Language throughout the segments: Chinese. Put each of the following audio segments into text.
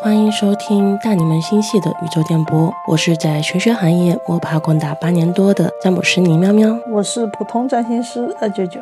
欢迎收听大你们星系的宇宙电波，我是在玄学行业摸爬滚打八年多的詹姆斯尼喵喵，我是普通占星师二九九。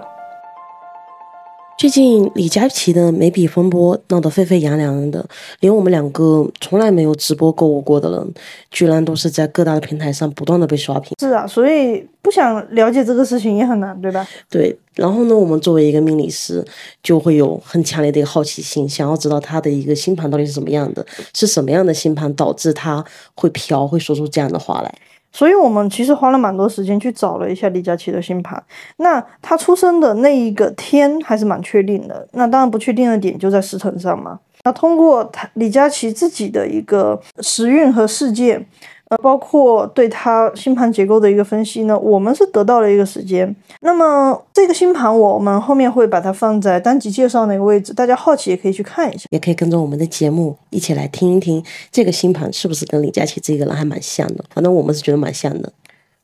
最近李佳琦的眉笔风波闹得沸沸扬扬的，连我们两个从来没有直播购物过的人，居然都是在各大的平台上不断的被刷屏。是啊，所以不想了解这个事情也很难，对吧？对，然后呢，我们作为一个命理师，就会有很强烈的一个好奇心，想要知道他的一个星盘到底是什么样的，是什么样的星盘导致他会飘，会说出这样的话来。所以我们其实花了蛮多时间去找了一下李佳琦的星盘。那他出生的那一个天还是蛮确定的。那当然不确定的点就在时辰上嘛。那通过他李佳琦自己的一个时运和事件。呃，包括对它星盘结构的一个分析呢，我们是得到了一个时间。那么这个星盘，我们后面会把它放在单集介绍那个位置，大家好奇也可以去看一下，也可以跟着我们的节目一起来听一听这个星盘是不是跟李佳琦这个人还蛮像的。反正我们是觉得蛮像的。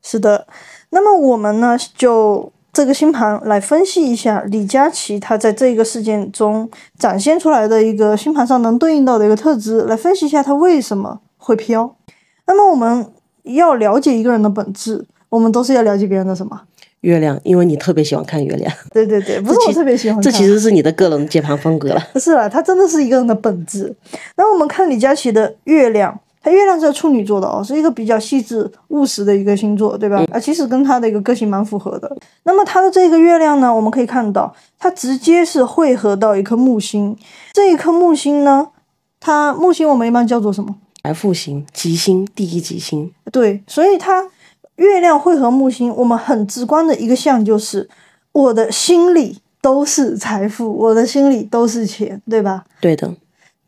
是的，那么我们呢就这个星盘来分析一下李佳琦他在这个事件中展现出来的一个星盘上能对应到的一个特质，来分析一下他为什么会飘。那么我们要了解一个人的本质，我们都是要了解别人的什么？月亮，因为你特别喜欢看月亮。对对对，不是我特别喜欢。这其实是你的个人接盘风格了。是啊，它真的是一个人的本质。那我们看李佳琦的月亮，他月亮是在处女座的哦，是一个比较细致务实的一个星座，对吧？啊，其实跟他的一个个性蛮符合的。那么他的这个月亮呢，我们可以看到，它直接是汇合到一颗木星。这一颗木星呢，它木星我们一般叫做什么？财富星，吉星，第一吉星。对，所以它月亮会和木星，我们很直观的一个象就是，我的心里都是财富，我的心里都是钱，对吧？对的。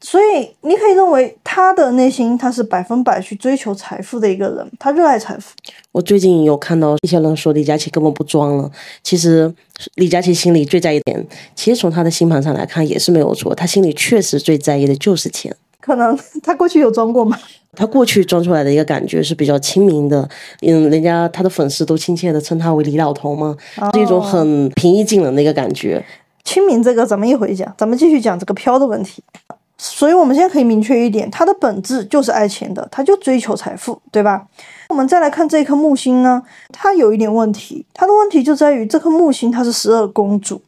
所以你可以认为他的内心他是百分百去追求财富的一个人，他热爱财富。我最近有看到一些人说李佳琦根本不装了，其实李佳琦心里最在意点，其实从他的星盘上来看也是没有错，他心里确实最在意的就是钱。可能他过去有装过吗？他过去装出来的一个感觉是比较亲民的，嗯，人家他的粉丝都亲切的称他为李老头嘛，是一种很平易近人的一个感觉。亲民这个咱们一会讲，咱们继续讲这个飘的问题。所以我们现在可以明确一点，他的本质就是爱钱的，他就追求财富，对吧？我们再来看这颗木星呢，它有一点问题，它的问题就在于这颗木星它是十二宫主，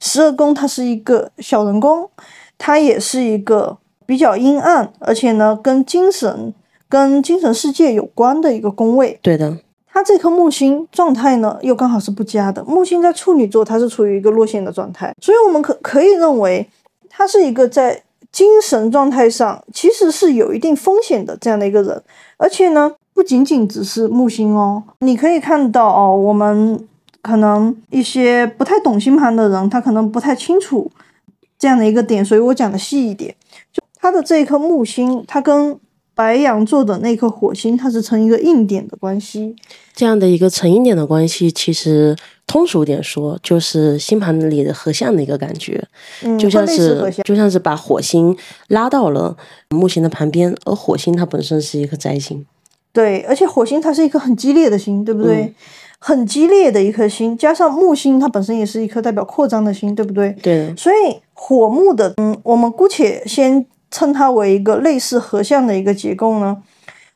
十二宫它是一个小人宫，它也是一个。比较阴暗，而且呢，跟精神、跟精神世界有关的一个宫位。对的，它这颗木星状态呢，又刚好是不佳的。木星在处女座，它是处于一个落陷的状态，所以我们可可以认为，他是一个在精神状态上其实是有一定风险的这样的一个人。而且呢，不仅仅只是木星哦，你可以看到哦，我们可能一些不太懂星盘的人，他可能不太清楚这样的一个点，所以我讲的细一点。它的这一颗木星，它跟白羊座的那颗火星，它是成一个硬点的关系。这样的一个成硬点的关系，其实通俗点说，就是星盘里的合相的一个感觉，就像是就像是把火星拉到了木星的旁边，而火星它本身是一颗灾星。对，而且火星它是一颗很激烈的星，对不对？很激烈的一颗星，加上木星它本身也是一颗代表扩张的星，对不对？对。所以火木的，嗯，我们姑且先。称它为一个类似合相的一个结构呢，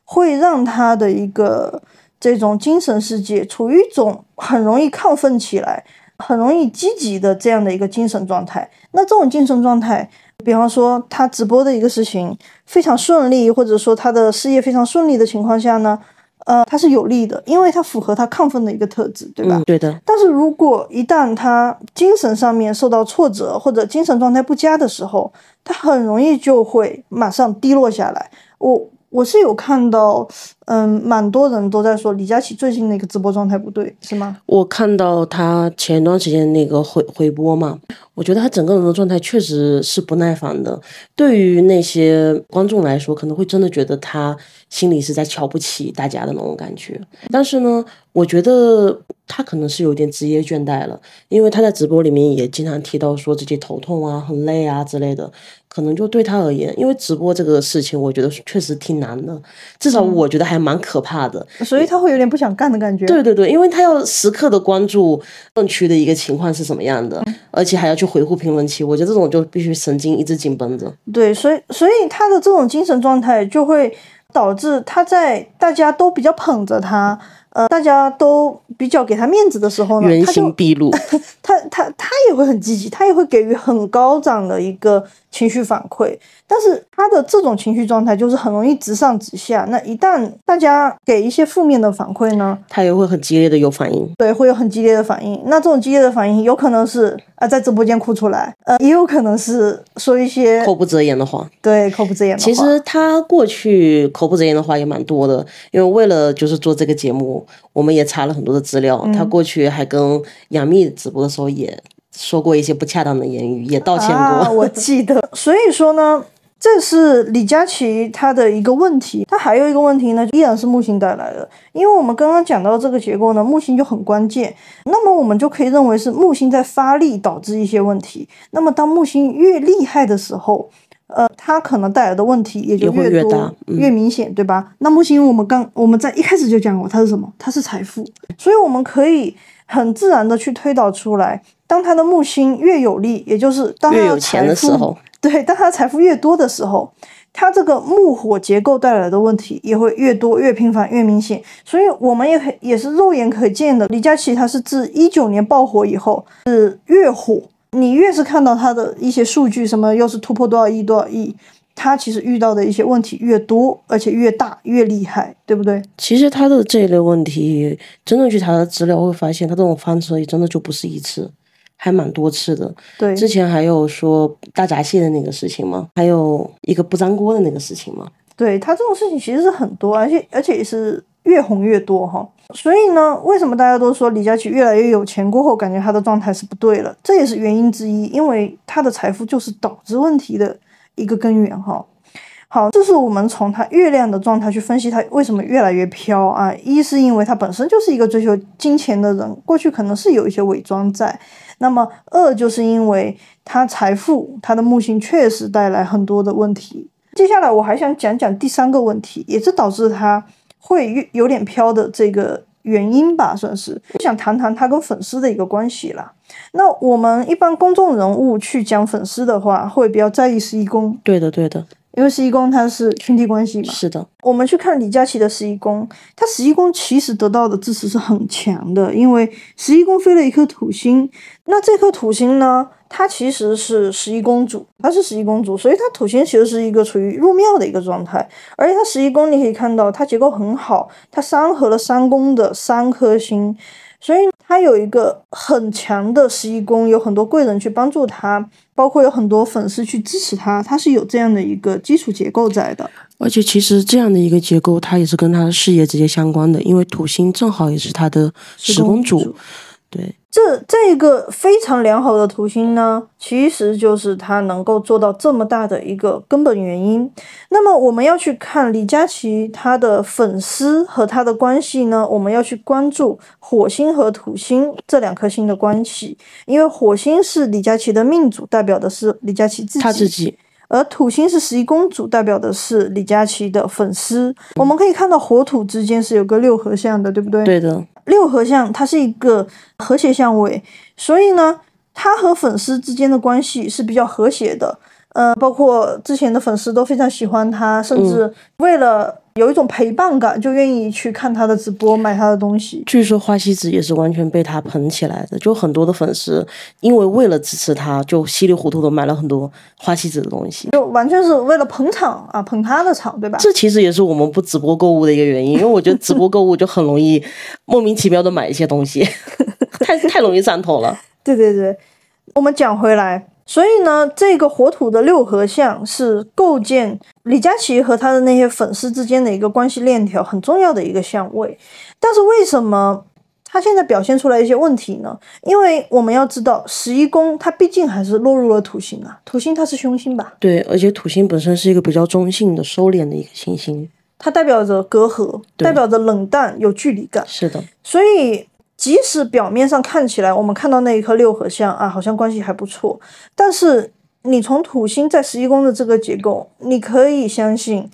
会让他的一个这种精神世界处于一种很容易亢奋起来、很容易积极的这样的一个精神状态。那这种精神状态，比方说他直播的一个事情非常顺利，或者说他的事业非常顺利的情况下呢？呃，它是有利的，因为它符合他亢奋的一个特质，对吧？对的。但是如果一旦他精神上面受到挫折或者精神状态不佳的时候，他很容易就会马上低落下来。我。我是有看到，嗯，蛮多人都在说李佳琦最近那个直播状态不对，是吗？我看到他前一段时间那个回回播嘛，我觉得他整个人的状态确实是不耐烦的。对于那些观众来说，可能会真的觉得他心里是在瞧不起大家的那种感觉。但是呢，我觉得他可能是有点职业倦怠了，因为他在直播里面也经常提到说自己头痛啊、很累啊之类的。可能就对他而言，因为直播这个事情，我觉得确实挺难的。至少我觉得还还蛮可怕的。所以他会有点不想干的感觉。对对对，因为他要时刻的关注论区的一个情况是什么样的，而且还要去回复评论区。我觉得这种就必须神经一直紧绷着。对，所以所以他的这种精神状态就会导致他在大家都比较捧着他。呃，大家都比较给他面子的时候呢，原形毕露，他他他也会很积极，他也会给予很高涨的一个情绪反馈。但是他的这种情绪状态就是很容易直上直下。那一旦大家给一些负面的反馈呢，他也会很激烈的有反应。对，会有很激烈的反应。那这种激烈的反应有可能是啊，在直播间哭出来，呃，也有可能是说一些口不择言的话。对，口不择言的话。其实他过去口不择言的话也蛮多的，因为为了就是做这个节目。我们也查了很多的资料，他过去还跟杨幂直播的时候也说过一些不恰当的言语，也道歉过。我记得，所以说呢，这是李佳琦他的一个问题。他还有一个问题呢，依然是木星带来的。因为我们刚刚讲到这个结构呢，木星就很关键。那么我们就可以认为是木星在发力导致一些问题。那么当木星越厉害的时候，呃，它可能带来的问题也就越多越明显，对吧？那木星我们刚我们在一开始就讲过，它是什么？它是财富，所以我们可以很自然的去推导出来，当它的木星越有利，也就是当它有钱的时候，对，当它财富越多的时候，它这个木火结构带来的问题也会越多、越频繁、越明显。所以我们也可也是肉眼可见的，李佳琦他是自一九年爆火以后是越火。你越是看到他的一些数据，什么又是突破多少亿多少亿，他其实遇到的一些问题越多，而且越大越厉害，对不对？其实他的这一类问题，真正去查资料会发现，他这种翻车也真的就不是一次，还蛮多次的。对，之前还有说大闸蟹的那个事情吗？还有一个不粘锅的那个事情吗？对他这种事情其实是很多，而且而且也是越红越多哈。所以呢，为什么大家都说李佳琦越来越有钱过后，感觉他的状态是不对了？这也是原因之一，因为他的财富就是导致问题的一个根源哈。好，这是我们从他月亮的状态去分析他为什么越来越飘啊。一是因为他本身就是一个追求金钱的人，过去可能是有一些伪装在。那么二就是因为他财富，他的木星确实带来很多的问题。接下来我还想讲讲第三个问题，也是导致他。会有点飘的这个原因吧，算是想谈谈他跟粉丝的一个关系啦。那我们一般公众人物去讲粉丝的话，会比较在意十一宫。对的，对的，因为十一宫它是群体关系嘛。是的。我们去看李佳琦的十一宫，他十一宫其实得到的支持是很强的，因为十一宫飞了一颗土星，那这颗土星呢？她其实是十一公主，她是十一公主，所以她土星其实是一个处于入庙的一个状态，而且她十一宫你可以看到它结构很好，它三合了三宫的三颗星，所以它有一个很强的十一宫，有很多贵人去帮助她，包括有很多粉丝去支持她，她是有这样的一个基础结构在的。而且其实这样的一个结构，它也是跟她的事业直接相关的，因为土星正好也是她的十公主。对，这这个非常良好的图形呢，其实就是它能够做到这么大的一个根本原因。那么我们要去看李佳琦他的粉丝和他的关系呢，我们要去关注火星和土星这两颗星的关系，因为火星是李佳琦的命主，代表的是李佳琦自己，他自己。而土星是十一公主，代表的是李佳琦的粉丝。我们可以看到火土之间是有个六合相的，对不对？对的，六合相它是一个和谐相位，所以呢，他和粉丝之间的关系是比较和谐的。呃，包括之前的粉丝都非常喜欢他，甚至为了。有一种陪伴感，就愿意去看他的直播，买他的东西。据说花西子也是完全被他捧起来的，就很多的粉丝因为为了支持他，就稀里糊涂的买了很多花西子的东西，就完全是为了捧场啊，捧他的场，对吧？这其实也是我们不直播购物的一个原因，因为我觉得直播购物就很容易莫名其妙的买一些东西，太太容易上头了。对对对，我们讲回来。所以呢，这个火土的六合相是构建李佳琦和他的那些粉丝之间的一个关系链条很重要的一个相位。但是为什么他现在表现出来一些问题呢？因为我们要知道，十一宫它毕竟还是落入了土星啊，土星它是凶星吧？对，而且土星本身是一个比较中性的、收敛的一个行星，它代表着隔阂，代表着冷淡、有距离感。是的，所以。即使表面上看起来，我们看到那一颗六合相啊，好像关系还不错，但是你从土星在十一宫的这个结构，你可以相信，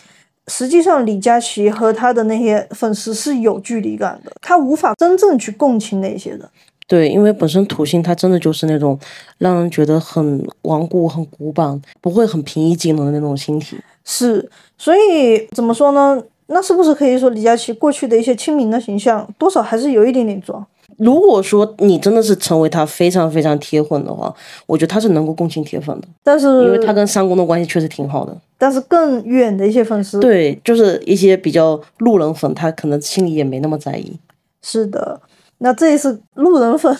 实际上李佳琦和他的那些粉丝是有距离感的，他无法真正去共情那些人。对，因为本身土星它真的就是那种让人觉得很顽固、很古板，不会很平易近人的那种星体。是，所以怎么说呢？那是不是可以说李佳琦过去的一些亲民的形象，多少还是有一点点装？如果说你真的是成为他非常非常铁粉的话，我觉得他是能够共情铁粉的，但是因为他跟三公的关系确实挺好的。但是更远的一些粉丝，对，就是一些比较路人粉，他可能心里也没那么在意。是的，那这一次路人粉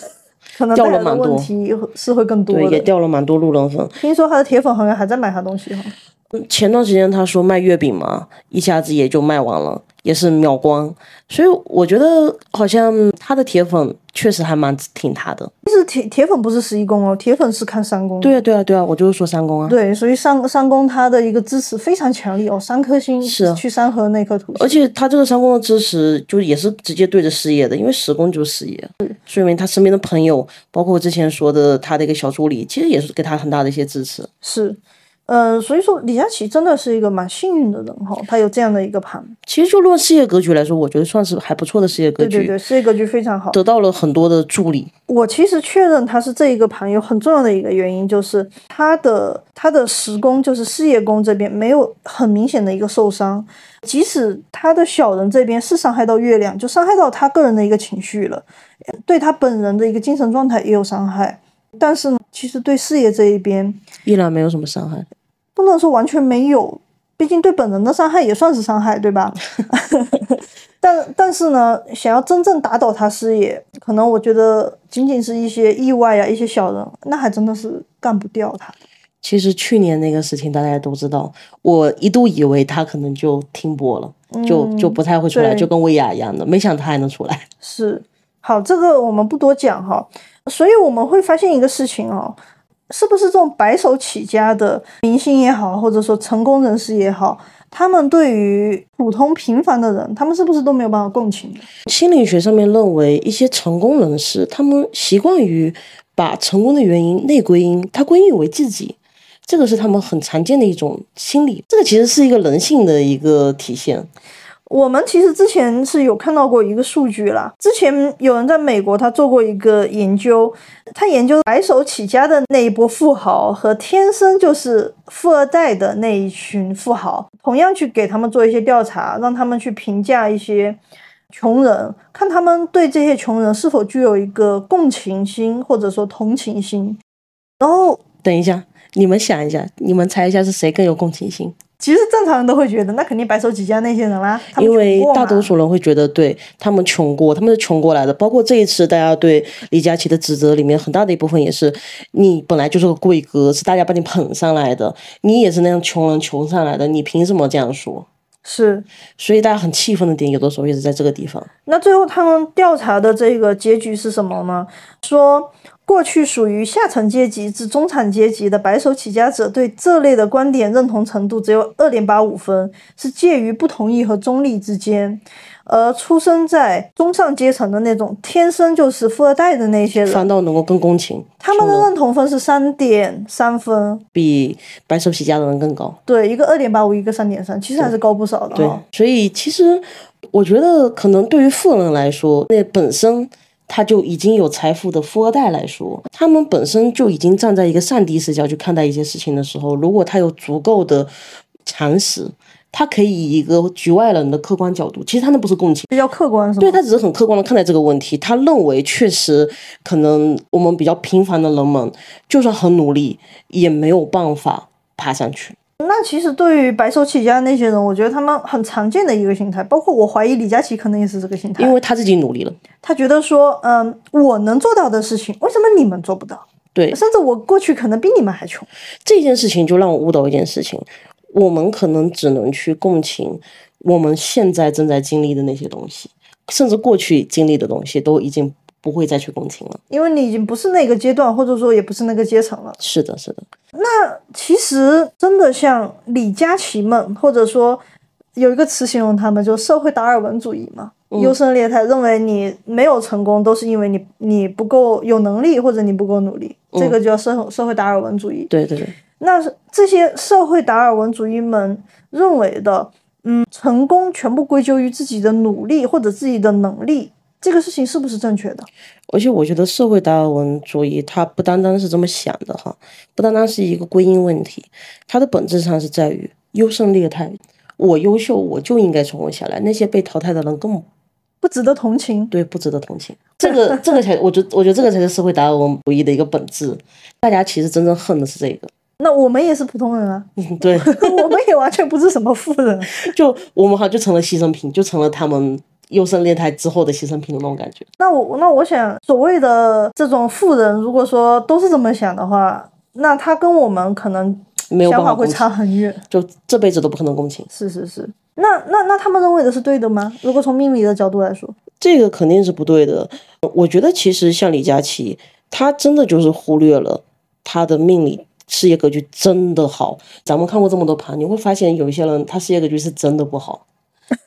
可能掉了蛮多问题是会更多对，也。掉了蛮多路人粉。听说他的铁粉好像还在买他东西哈。前段时间他说卖月饼嘛，一下子也就卖完了，也是秒光。所以我觉得好像他的铁粉确实还蛮挺他的。其实铁铁粉不是十一宫哦，铁粉是看三宫。对啊，对啊，对啊，我就是说三宫啊。对，所以三三宫他的一个支持非常强力哦，三颗星是啊去三合那颗土，而且他这个三宫的支持，就也是直接对着事业的，因为十宫就是事业，说明他身边的朋友，包括我之前说的他的一个小助理，其实也是给他很大的一些支持。是，呃，所以说李佳琦真的是一个蛮幸运的人哈，他有这样的一个盘，其实就论事业格局来说，我觉得算是还不错的事业格局，对对对，事业格局非常好。得到了很多的助力。我其实确认他是这一个盘有很重要的一个原因，就是他的他的时宫就是事业宫这边没有很明显的一个受伤，即使他的小人这边是伤害到月亮，就伤害到他个人的一个情绪了，对他本人的一个精神状态也有伤害，但是呢，其实对事业这一边依然没有什么伤害。不能说完全没有，毕竟对本人的伤害也算是伤害，对吧？但但是呢，想要真正打倒他事业，可能我觉得仅仅是一些意外啊，一些小人，那还真的是干不掉他。其实去年那个事情大家都知道，我一度以为他可能就停播了，就就不太会出来，对就跟薇娅一样的，没想他还能出来。是，好，这个我们不多讲哈。所以我们会发现一个事情哦，是不是这种白手起家的明星也好，或者说成功人士也好，他们对于普通平凡的人，他们是不是都没有办法共情？心理学上面认为，一些成功人士，他们习惯于把成功的原因内归因，他归因为自己，这个是他们很常见的一种心理。这个其实是一个人性的一个体现。我们其实之前是有看到过一个数据啦，之前有人在美国他做过一个研究，他研究白手起家的那一波富豪和天生就是富二代的那一群富豪，同样去给他们做一些调查，让他们去评价一些穷人，看他们对这些穷人是否具有一个共情心或者说同情心。然后等一下，你们想一下，你们猜一下是谁更有共情心？其实正常人都会觉得，那肯定白手起家那些人啦，因为大多数人会觉得，对他们穷过，他们是穷过来的。包括这一次大家对李佳琦的指责里面，很大的一部分也是你本来就是个贵哥，是大家把你捧上来的，你也是那样穷人穷上来的，你凭什么这样说？是。所以大家很气愤的点，有的时候也是在这个地方。那最后他们调查的这个结局是什么呢？说过去属于下层阶级至中产阶级的白手起家者对这类的观点认同程度只有二点八五分，是介于不同意和中立之间。而出生在中上阶层的那种天生就是富二代的那些人，反倒能够更共情，他们的认同分是三点三分，比白手起家的人更高。对，一个二点八五，一个三点三，其实还是高不少的对哈。，所以其实我觉得，可能对于富人来说，那本身他就已经有财富的富二代来说，他们本身就已经站在一个上帝视角去看待一些事情的时候，如果他有足够的常识，他可以以一个局外人的客观角度，其实他那不是共情。比较客观是吗？对他只是很客观的看待这个问题，他认为确实可能我们比较平凡的人们，就算很努力，也没有办法爬上去。那其实对于白手起家那些人，我觉得他们很常见的一个心态，包括我怀疑李佳琦可能也是这个心态，因为他自己努力了，他觉得说，嗯，我能做到的事情，为什么你们做不到？对甚至我过去可能比你们还穷。这件事情就让我悟到一件事情，我们可能只能去共情我们现在正在经历的那些东西，甚至过去经历的东西都已经不会再去共情了。因为你已经不是那个阶段，或者说也不是那个阶层了。是的，是的，那其实真的像李佳琦们，或者说有一个词形容他们，就社会达尔文主义嘛。优胜劣汰，认为你没有成功都是因为你你不够有能力或者你不够努力，这个叫社社会达尔文主义。对对对，那是这些社会达尔文主义们认为的，嗯，成功全部归咎于自己的努力或者自己的能力，这个事情是不是正确的？而且我觉得社会达尔文主义它不单单是这么想的哈，不单单是一个归因问题，它的本质上是在于优胜劣汰。我优秀，我就应该存活下来，那些被淘汰的人根本不值得同情。对，不值得同情。这个这个才，我觉我觉得这个才是社会达尔文主义的一个本质。大家其实真正恨的是这个。那我们也是普通人啊，对，我们也完全不是什么富人，就我们好像就成了牺牲品，就成了他们优胜劣汰之后的牺牲品的那种感觉。那我那我想，所谓的这种富人，如果说都是这么想的话，那他跟我们可能没有办法会差很远，就这辈子都不可能共情。是是是，那那那他们认为的是对的吗？如果从命理的角度来说，这个肯定是不对的。我觉得其实像李佳琦，他真的就是忽略了他的命理。事业格局真的好，咱们看过这么多盘，你会发现有一些人他事业格局是真的不好，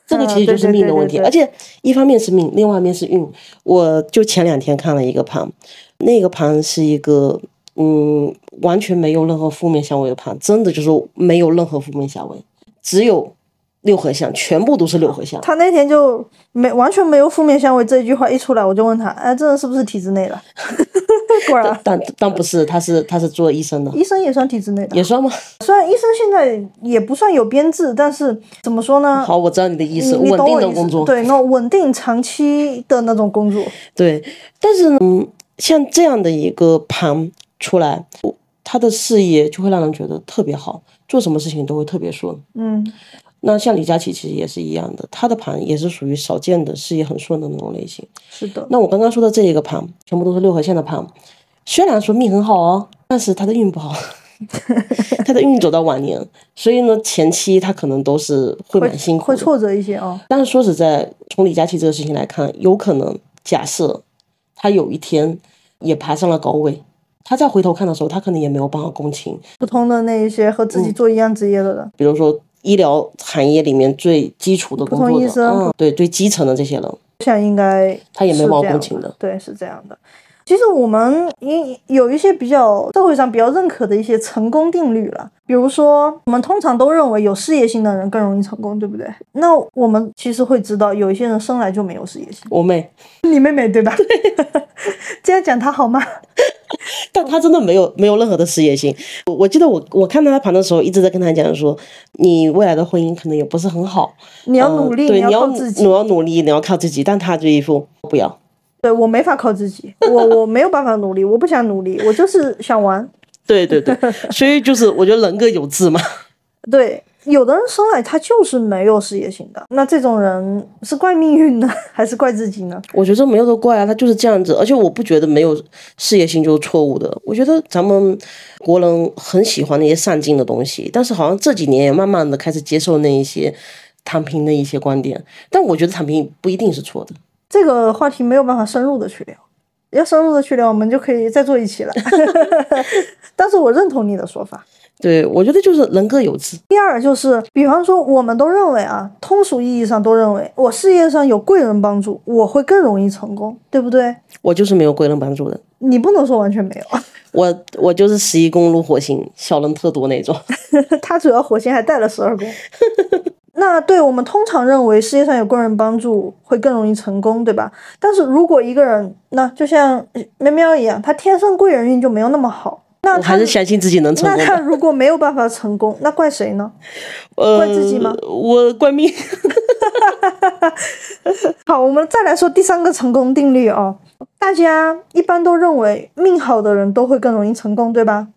这个其实就是命的问题。而且一方面是命，另外一面是运。我就前两天看了一个盘，那个盘是一个嗯完全没有任何负面相位的盘，真的就是没有任何负面相位，只有。六合相全部都是六合相。他那天就没完全没有负面相位这一句话一出来，我就问他，哎，这人是不是体制内的？果然，但但不是，他是他是做医生的。医生也算体制内的，也算吗？虽然医生现在也不算有编制，但是怎么说呢？好，我知道你的意思，稳定的工作，对，那稳定长期的那种工作。对，但是嗯，像这样的一个盘出来，他的事业就会让人觉得特别好，做什么事情都会特别顺。嗯。那像李佳琦其实也是一样的，他的盘也是属于少见的事业很顺的那种类型。是的。那我刚刚说的这一个盘，全部都是六合线的盘，虽然说命很好哦，但是他的运不好，他的运走到晚年，所以呢前期他可能都是会蛮辛苦，会挫折一些哦。但是说实在，从李佳琦这个事情来看，有可能假设他有一天也爬上了高位，他再回头看的时候，他可能也没有办法共情普通的那一些和自己做一样职业的人，比如说。医疗行业里面最基础的工作的，嗯，对，最基层的这些人，我想应该他也没毛工情的，对，是这样的。其实我们也有一些比较社会上比较认可的一些成功定律了，比如说我们通常都认为有事业心的人更容易成功，对不对？那我们其实会知道有一些人生来就没有事业心。我妹，你妹妹对吧？这样讲她好吗？但她真的没有没有任何的事业心。我记得我我看到她盘的时候，一直在跟她讲说，你未来的婚姻可能也不是很好，你要努力，对，你要自己你要努力，你要靠自己。但她这一副不要。对我没法靠自己，我我没有办法努力，我不想努力，我就是想玩。对对对，所以就是我觉得人各有志嘛。对，有的人生来他就是没有事业心的，那这种人是怪命运呢，还是怪自己呢？我觉得没有的怪啊，他就是这样子，而且我不觉得没有事业心就是错误的。我觉得咱们国人很喜欢那些上进的东西，但是好像这几年也慢慢的开始接受那一些躺平的一些观点，但我觉得躺平不一定是错的。这个话题没有办法深入的去聊，要深入的去聊，我们就可以再做一期了。但是我认同你的说法，对我觉得就是人各有志。第二就是，比方说，我们都认为啊，通俗意义上都认为，我事业上有贵人帮助，我会更容易成功，对不对？我就是没有贵人帮助的。你不能说完全没有。我我就是十一宫入火星，小人特多那种。他主要火星还带了十二宫。那对我们通常认为世界上有贵人帮助会更容易成功，对吧？但是如果一个人，那就像喵喵一样，他天生贵人运就没有那么好，那我还是相信自己能成功。那他如果没有办法成功，那怪谁呢？怪自己吗？我怪命。好，我们再来说第三个成功定律哦。大家一般都认为命好的人都会更容易成功，对吧？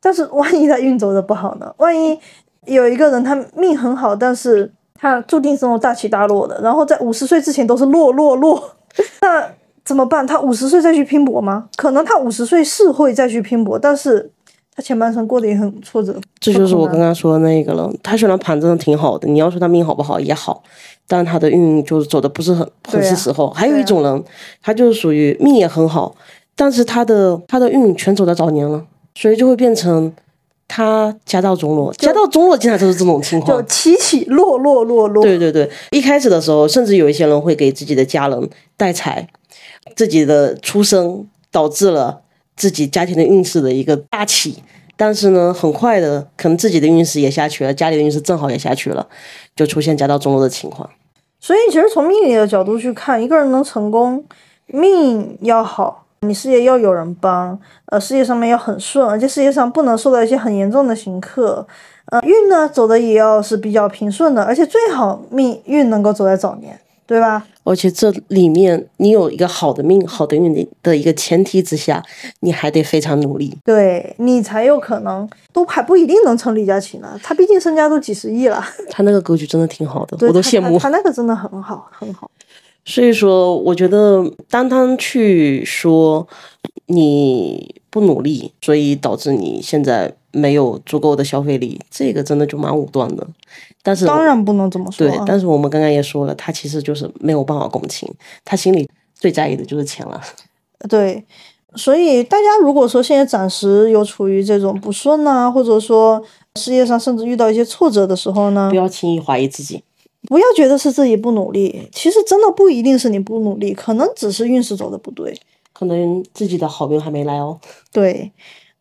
但是万一他运走的不好呢？万一？有一个人，他命很好，但是他注定是那种大起大落的，然后在五十岁之前都是落落落，那怎么办？他五十岁再去拼搏吗？可能他五十岁是会再去拼搏，但是他前半生过得也很挫折。这就是我刚刚说的那个了。他虽然盘真的挺好的，你要说他命好不好也好，但他的运就是走的不是很很是时候。还有一种人，他就是属于命也很好，但是他的他的运全走在早年了，所以就会变成。他家道中落，家道中落经常就是这种情况，就起起落落落落。对对对，一开始的时候，甚至有一些人会给自己的家人带财，自己的出生导致了自己家庭的运势的一个大起但是呢，很快的，可能自己的运势也下去了，家里的运势正好也下去了，就出现家道中落的情况。所以，其实从命理的角度去看，一个人能成功，命要好，你事业要有人帮，呃，事业上面要很顺，而且事业上不能受到一些很严重的刑克，呃，运呢走的也要是比较平顺的，而且最好命运能够走在早年。对吧？而且这里面你有一个好的命、好的运的的一个前提之下，你还得非常努力，对你才有可能，都还不一定能成李佳琦呢。他毕竟身家都几十亿了，他那个格局真的挺好的，我都羡慕。他那个真的很好，很好。所以说，我觉得单单去说你不努力，所以导致你现在没有足够的消费力，这个真的就蛮武断的。但是当然不能这么说。对，但是我们刚刚也说了，他其实就是没有办法共情，他心里最在意的就是钱了。对，所以大家如果说现在暂时有处于这种不顺啊，或者说事业上甚至遇到一些挫折的时候呢，不要轻易怀疑自己，不要觉得是自己不努力，其实真的不一定是你不努力，可能只是运势走的不对，可能自己的好运还没来哦。对。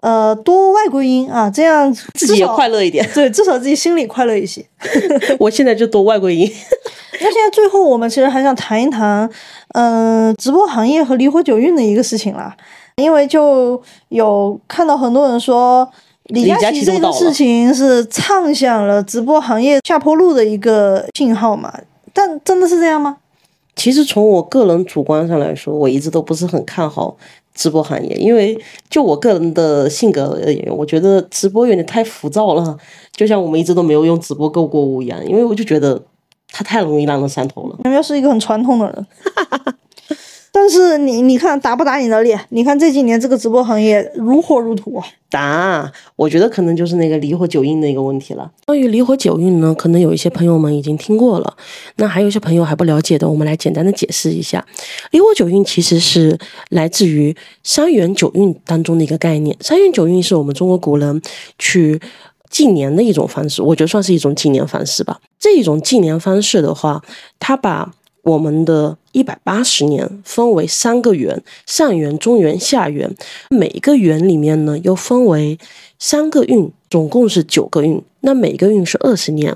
呃，多外归因啊，这样自己也快乐一点。对，至少自己心里快乐一些。我现在就多外归因。那现在最后，我们其实还想谈一谈，嗯，直播行业和离火九运的一个事情啦。因为就有看到很多人说，李佳琦这个事情是唱响了直播行业下坡路的一个信号嘛？但真的是这样吗？其实从我个人主观上来说，我一直都不是很看好。直播行业，因为就我个人的性格而言，我觉得直播有点太浮躁了，就像我们一直都没有用直播购过物一样，因为我就觉得它太容易让人上头了。苗苗是一个很传统的人。但是你你看打不打你的脸？你看这几年这个直播行业如火如荼啊！打，我觉得可能就是那个离火九运的一个问题了。关于离火九运呢，可能有一些朋友们已经听过了，那还有一些朋友还不了解的，我们来简单的解释一下。离火九运其实是来自于三元九运当中的一个概念。三元九运是我们中国古人去纪年的一种方式，我觉得算是一种纪年方式吧。这种纪年方式的话，它把我们的一百八十年分为三个元：上元、中元、下元。每一个元里面呢，又分为三个运，总共是九个运。那每个运是二十年。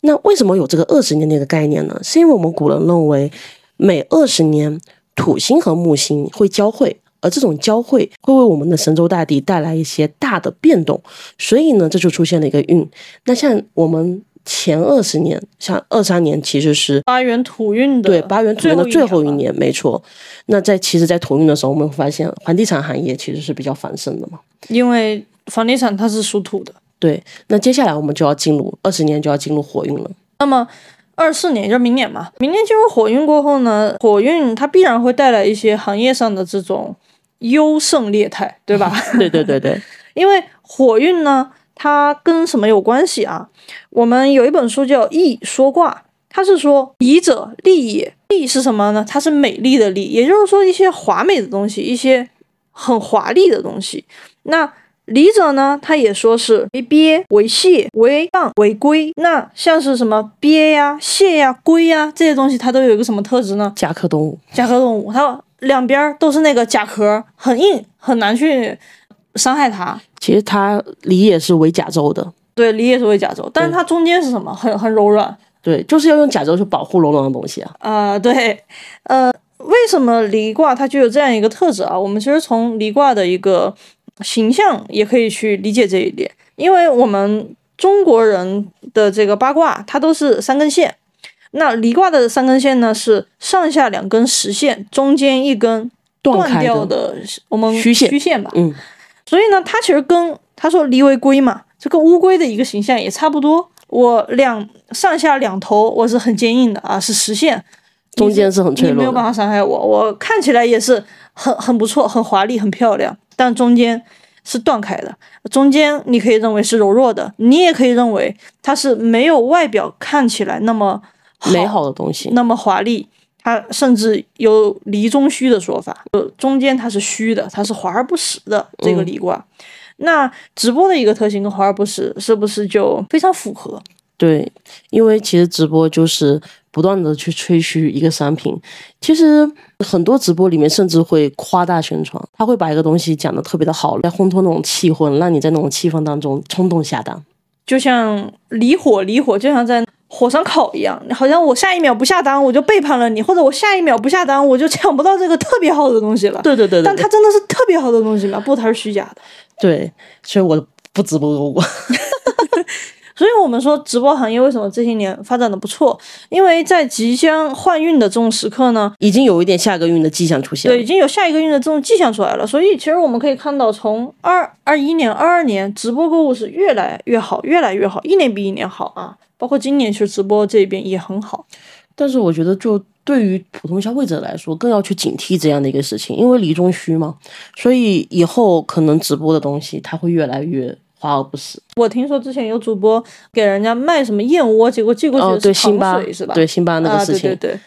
那为什么有这个二十年的一个概念呢？是因为我们古人认为，每二十年土星和木星会交汇，而这种交汇会为我们的神州大地带来一些大的变动，所以呢，这就出现了一个运。那像我们。前二十年，像二三年，其实是八元土运的对八元土运的最后一年，没错。那在其实，在土运的时候，我们会发现房地产行业其实是比较繁盛的嘛，因为房地产它是属土的。对，那接下来我们就要进入二十年，就要进入火运了。那么二四年就是明年嘛，明年进入火运过后呢，火运它必然会带来一些行业上的这种优胜劣汰，对吧？对对对对，因为火运呢。它跟什么有关系啊？我们有一本书叫《易说卦》，它是说“礼者利也”。利是什么呢？它是美丽的利，也就是说一些华美的东西，一些很华丽的东西。那礼者呢？它也说是为鳖、为蟹、为蚌、为龟。那像是什么鳖呀、蟹呀、龟呀这些东西，它都有一个什么特质呢？甲壳动物。甲壳动物，它两边都是那个甲壳，很硬，很难去。伤害它，其实它梨也是为甲胄的，对，梨也是为甲胄，但是它中间是什么？很很柔软，对，就是要用甲胄去保护柔软的东西啊。啊，对，呃，为什么离卦它具有这样一个特质啊？我们其实从离卦的一个形象也可以去理解这一点，因为我们中国人的这个八卦它都是三根线，那离卦的三根线呢是上下两根实线，中间一根断掉的我们虚线。虚线吧，嗯。所以呢，它其实跟他说“离为龟”嘛，这个乌龟的一个形象也差不多。我两上下两头我是很坚硬的啊，是实线，中间是很脆弱，你没有办法伤害我。我看起来也是很很不错，很华丽，很漂亮，但中间是断开的。中间你可以认为是柔弱的，你也可以认为它是没有外表看起来那么美好的东西，那么华丽。它甚至有离中虚的说法，就中间它是虚的，它是华而不实的这个离卦。那直播的一个特性跟华而不实是不是就非常符合？对，因为其实直播就是不断的去吹嘘一个商品。其实很多直播里面甚至会夸大宣传，他会把一个东西讲的特别的好，来烘托那种气氛，让你在那种气氛当中冲动下单。就像离火，离火就像在火上烤一样，好像我下一秒不下单，我就背叛了你，或者我下一秒不下单，我就抢不到这个特别好的东西了。对对对对，但它真的是特别好的东西吗？不，它是虚假的。对，所以我不直播。所以我们说直播行业为什么这些年发展的不错？因为在即将换运的这种时刻呢，已经有一点下一个运的迹象出现了。对，已经有下一个运的这种迹象出来了。所以其实我们可以看到，从二二一年、二二年，直播购物是越来越好，越来越好，一年比一年好啊。包括今年其实直播这边也很好。但是我觉得，就对于普通消费者来说，更要去警惕这样的一个事情，因为离中虚嘛，所以以后可能直播的东西它会越来越。华而不实。我听说之前有主播给人家卖什么燕窝，结果寄过去的是糖水，是吧？对，辛巴那个事情。对对对。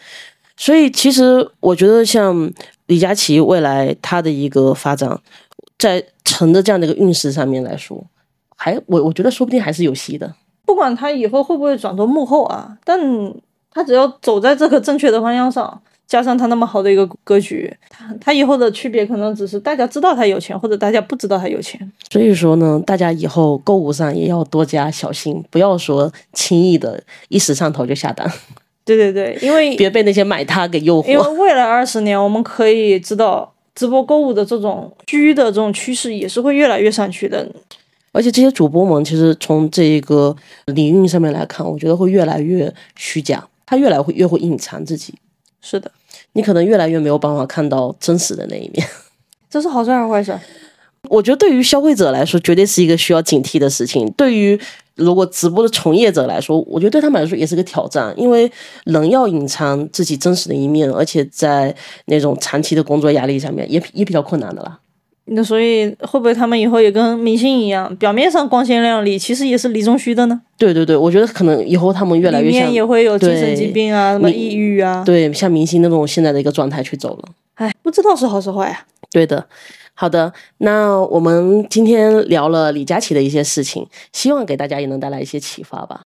所以其实我觉得，像李佳琦未来他的一个发展，在乘的这样的一个运势上面来说，还我我觉得说不定还是有戏的。不管他以后会不会转做幕后啊，但他只要走在这个正确的方向上。加上他那么好的一个格局，他他以后的区别可能只是大家知道他有钱，或者大家不知道他有钱。所以说呢，大家以后购物上也要多加小心，不要说轻易的一时上头就下单。对对对，因为 别被那些买它给诱惑。因为未来二十年，我们可以知道，直播购物的这种居的这种趋势也是会越来越上去的。而且这些主播们其实从这一个领域上面来看，我觉得会越来越虚假，他越来会越会隐藏自己。是的。你可能越来越没有办法看到真实的那一面，这是好事还是坏事？我觉得对于消费者来说，绝对是一个需要警惕的事情。对于如果直播的从业者来说，我觉得对他们来说也是个挑战，因为人要隐藏自己真实的一面，而且在那种长期的工作压力下面，也也比较困难的啦。那所以会不会他们以后也跟明星一样，表面上光鲜亮丽，其实也是离中虚的呢？对对对，我觉得可能以后他们越来越像，也会有精神疾病啊，什么抑郁啊，对，像明星那种现在的一个状态去走了。哎，不知道是好是坏啊。对的，好的，那我们今天聊了李佳琦的一些事情，希望给大家也能带来一些启发吧。